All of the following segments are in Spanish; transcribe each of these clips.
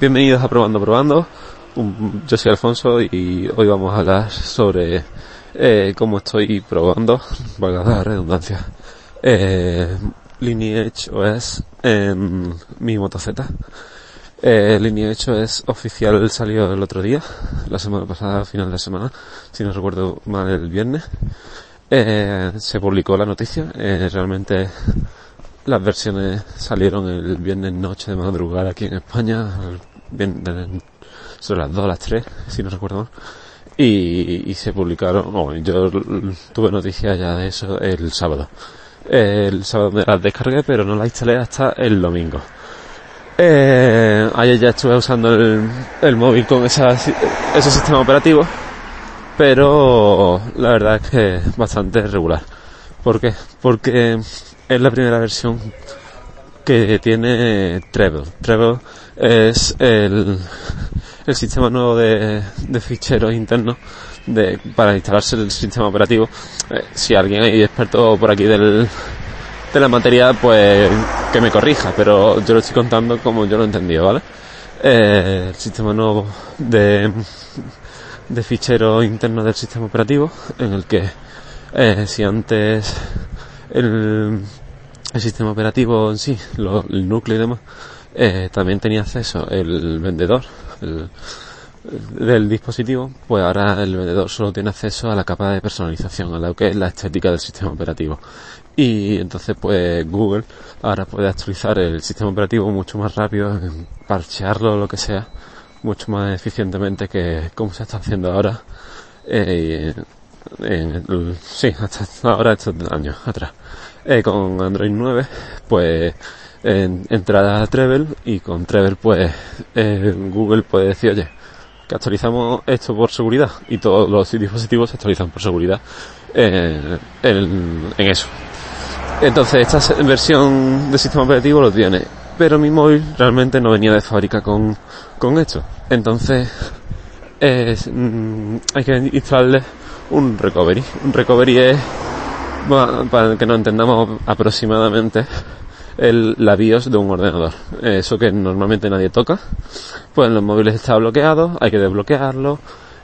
Bienvenidos a Probando Probando. Yo soy Alfonso y hoy vamos a hablar sobre eh, cómo estoy probando, valga la redundancia, eh, Lineage OS en mi Moto Z. Eh, Lineage OS oficial salió el otro día, la semana pasada, final de semana, si no recuerdo mal el viernes. Eh, se publicó la noticia, eh, realmente las versiones salieron el viernes noche de madrugada aquí en España, el sobre las 2 a las 3, si no recuerdo mal. Y, y se publicaron, bueno, yo tuve noticias ya de eso el sábado. El sábado me las descargué, pero no las instalé hasta el domingo. Eh, ayer ya estuve usando el, el móvil con esa, ese sistema operativo, pero la verdad es que bastante regular. ¿Por qué? Porque es la primera versión que tiene Treble. Treble es el, el sistema nuevo de, de ficheros internos de, para instalarse el sistema operativo. Eh, si alguien hay experto por aquí del, de la materia, pues que me corrija, pero yo lo estoy contando como yo lo he entendido, ¿vale? Eh, el sistema nuevo de, de ficheros internos del sistema operativo, en el que eh, si antes el, sistema operativo en sí, lo- el núcleo y demás, eh, también tenía acceso el vendedor el- del dispositivo, pues ahora el vendedor solo tiene acceso a la capa de personalización, a lo que es la estética del sistema operativo. Y entonces pues Google ahora puede actualizar el sistema operativo mucho más rápido, parchearlo o lo que sea, mucho más eficientemente que como se está haciendo ahora. eh, en el- sí, hasta ahora estos años atrás. Eh, con Android 9, pues en, entrar a Treble y con Treble pues eh, Google puede decir, oye, que actualizamos esto por seguridad y todos los dispositivos se actualizan por seguridad eh, en, en eso. Entonces esta versión de sistema operativo lo tiene, pero mi móvil realmente no venía de fábrica con, con esto. Entonces es, mm, hay que instalarle un recovery. Un recovery es, bueno, para que nos entendamos aproximadamente, el, la BIOS de un ordenador. Eso que normalmente nadie toca. Pues en los móviles está bloqueado, hay que desbloquearlo,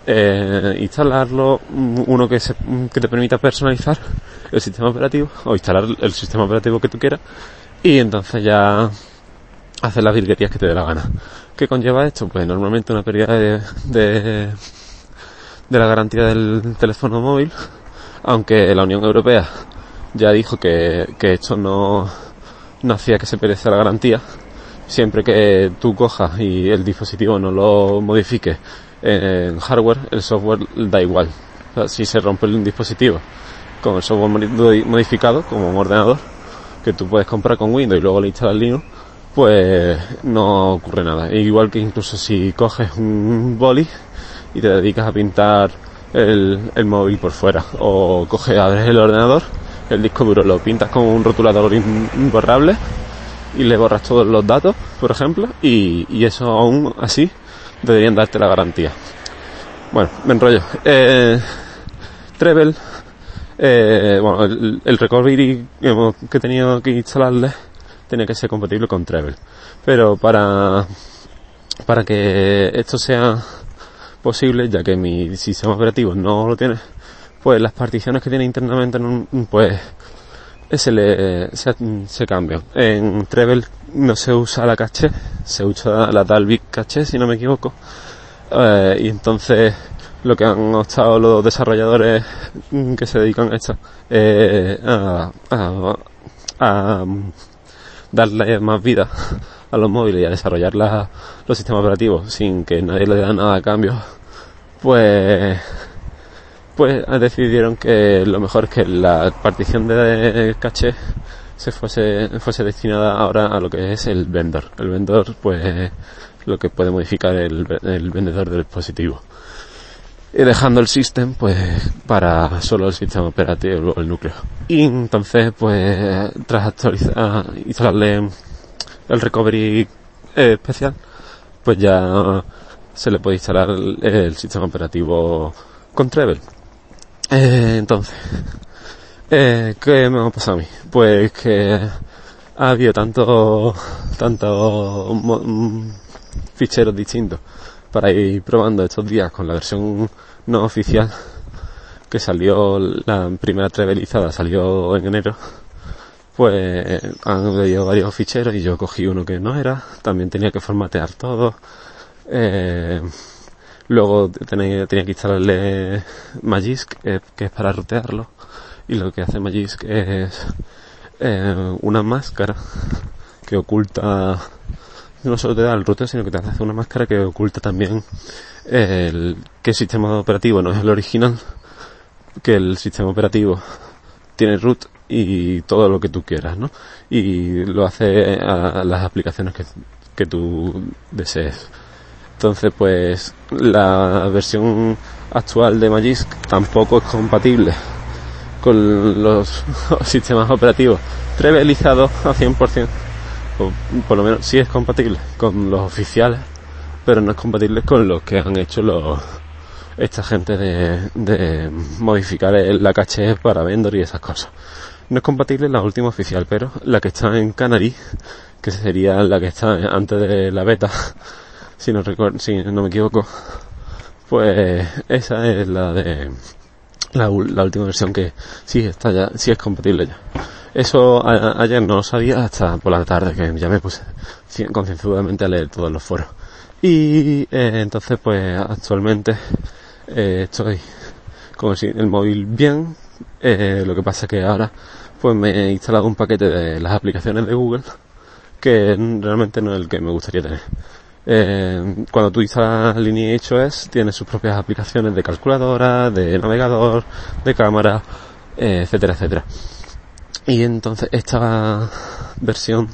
eh, instalarlo, uno que, se, que te permita personalizar el sistema operativo o instalar el sistema operativo que tú quieras y entonces ya hacer las virguerías que te dé la gana. ¿Qué conlleva esto? Pues normalmente una pérdida de, de la garantía del teléfono móvil, aunque la Unión Europea ya dijo que, que esto no, no hacía que se pereciera la garantía, siempre que tú cojas y el dispositivo no lo modifique en hardware, el software da igual. Si se rompe un dispositivo con el software modi- modificado, como un ordenador, que tú puedes comprar con Windows y luego le instalas Linux, pues no ocurre nada. E igual que incluso si coges un boli y te dedicas a pintar el, el móvil por fuera, o coges, abres el ordenador, el disco duro lo pintas con un rotulador imborrable y le borras todos los datos, por ejemplo, y, y eso aún así deberían darte la garantía. Bueno, me enrollo. Eh, Treble, eh, bueno, el, el recovery que que he tenido que instalarle tenía que ser compatible con Treble. Pero para, para que esto sea posible, ya que mi sistema operativo no lo tiene, pues las particiones que tiene internamente, no- pues se le se, se cambian. En Treble no se usa la caché, se usa la Dalvik caché, si no me equivoco. Eh, y entonces lo que han optado los desarrolladores que se dedican a esto eh, a, a- a, darle más vida a los móviles y a desarrollar la- los sistemas operativos sin que nadie le dé nada a cambio, pues pues decidieron que lo mejor es que la partición de caché se fuese, fuese destinada ahora a lo que es el vendor. El vendor, pues, es lo que puede modificar el, el vendedor del dispositivo. Y dejando el system, pues, para solo el sistema operativo, el núcleo. Y entonces, pues, tras actualizar, instalarle el recovery eh, especial, pues ya se le puede instalar el, sistema operativo con Treble. Eh, entonces, eh, ¿qué me ha pasado a mí? Pues que ha habido tanto, tanto mm, ficheros distintos para ir probando estos días con la versión no oficial que salió la primera trevelizada salió en enero pues han leído varios ficheros y yo cogí uno que no era. También tenía que formatear todo. Eh, luego tenía, tenía que instalarle Magisk que es para rutearlo y lo que hace Magisk es eh, una máscara que oculta no solo te da el ruteo sino que te hace una máscara que oculta también el el sistema operativo no es el original que el sistema operativo tiene root y todo lo que tú quieras, ¿no? Y lo hace a las aplicaciones que, que tú desees. Entonces, pues, la versión actual de Magisk tampoco es compatible con los sistemas operativos trevelizados a 100%. O por lo menos sí es compatible con los oficiales, pero no es compatible con los que han hecho los, esta gente de, de modificar la caché para vendor y esas cosas. No es compatible la última oficial, pero la que está en Canary, que sería la que está antes de la beta, si no recuerdo, si no me equivoco, pues esa es la de la, última versión que sí está ya, sí es compatible ya. Eso ayer no sabía hasta por la tarde que ya me puse concienzudamente a leer todos los foros. Y eh, entonces pues actualmente eh, estoy con el móvil bien. Eh, lo que pasa es que ahora pues me he instalado un paquete de las aplicaciones de Google que realmente no es el que me gustaría tener. Eh, cuando tú instalas Lineage.os tiene sus propias aplicaciones de calculadora, de navegador, de cámara, eh, etcétera, etcétera. Y entonces esta versión,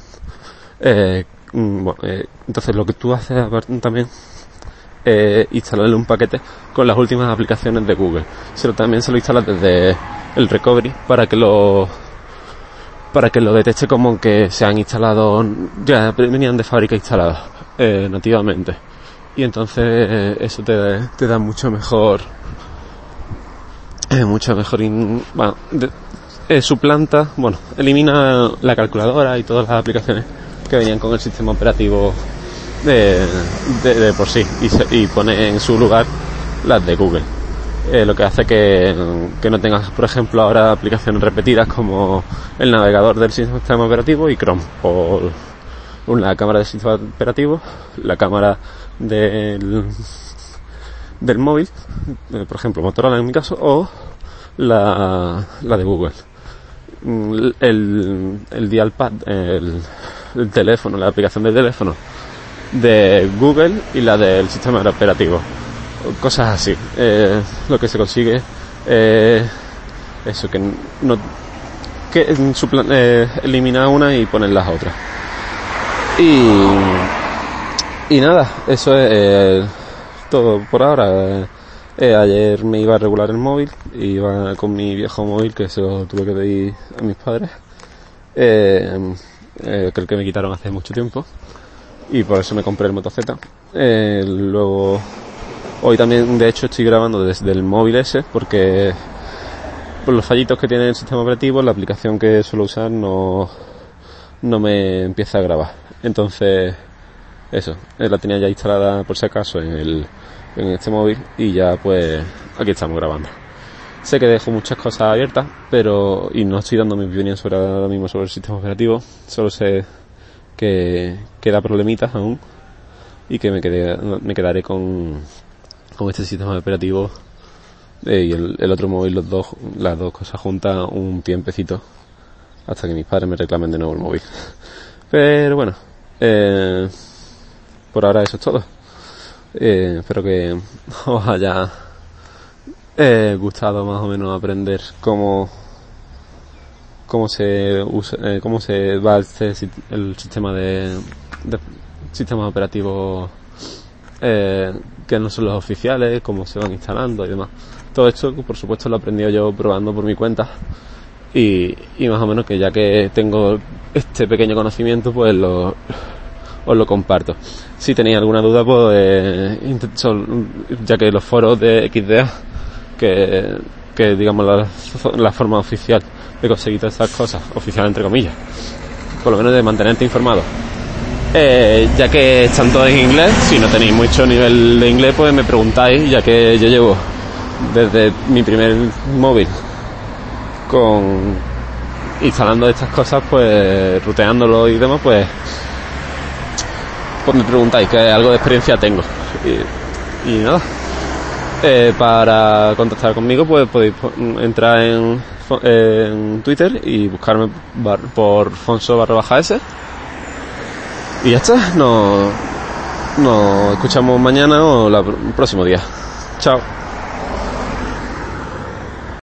eh, mm, bueno, eh, entonces lo que tú haces también eh, instalarle un paquete con las últimas aplicaciones de Google. Pero también se lo instala desde el recovery para que lo para que lo detecte como que se han instalado ya venían de fábrica instalados eh, nativamente y entonces eso te, te, da mucho mejor eh, mucho mejor in, bueno, eh, bueno elimina la calculadora y todas las aplicaciones que venían con el sistema operativo de, de, de por sí y, se, y, pone en su lugar las de Google. Eh, lo que hace que, que, no tengas, por ejemplo, ahora aplicaciones repetidas como el navegador del sistema operativo y Chrome, o la cámara del sistema operativo, la cámara del, del móvil, eh, por ejemplo, Motorola en mi caso, o la, la de Google. Mm, el, el dialpad, el, el teléfono, la aplicación del teléfono de Google y la del sistema operativo. Cosas así. Eh, lo que se consigue eh, eso, que no que eh, elimina una y poner las otras. Y, y nada, eso es eh, todo por ahora. Ayer me iba a regular el móvil, iba con mi viejo móvil que se lo tuve que pedir a mis padres, creo que me quitaron hace mucho tiempo y por eso me compré el Moto Z. Eh, luego, hoy también de hecho estoy grabando desde el móvil ese porque por los fallitos que tiene el sistema operativo, la aplicación que suelo usar no, no me empieza a grabar. Entonces, eso, eh, la tenía ya instalada por si acaso en el, en este móvil y ya pues aquí estamos grabando. Sé que dejo muchas cosas abiertas, pero y no estoy dando mi opinión sobre ahora mismo sobre el sistema operativo, solo sé que queda problemitas aún y que me, quedé, me quedaré con, con este sistema operativo eh, y el, otro móvil, los dos, las dos cosas juntas un tiempecito hasta que mis padres me reclamen de nuevo el móvil. Pero bueno, eh, por ahora eso es todo. Eh, espero que os haya eh, gustado más o menos aprender cómo cómo se usa, eh, cómo se va este, el sistema de, de sistemas operativos eh, que no son los oficiales, cómo se van instalando y demás. Todo esto, por supuesto, lo he aprendido yo probando por mi cuenta y, y más o menos que ya que tengo este pequeño conocimiento, pues lo, os lo comparto. Si tenéis alguna duda, pues eh, ya que los foros de XDA, que, que digamos la, forma oficial de conseguir todas estas cosas, oficial entre comillas, por lo menos de mantenerte informado, Eh, ya que están todos en inglés, si no tenéis mucho nivel de inglés, pues me preguntáis, ya que yo llevo desde mi primer móvil con instalando estas cosas, pues ruteándolo y demás, pues pues me preguntáis que algo de experiencia tengo. Y, nada. Eh, para contactar conmigo, pues podéis entrar en, en Twitter y buscarme por Fonso barra baja S. Y ya está, nos, escuchamos mañana o el próximo día. Chao.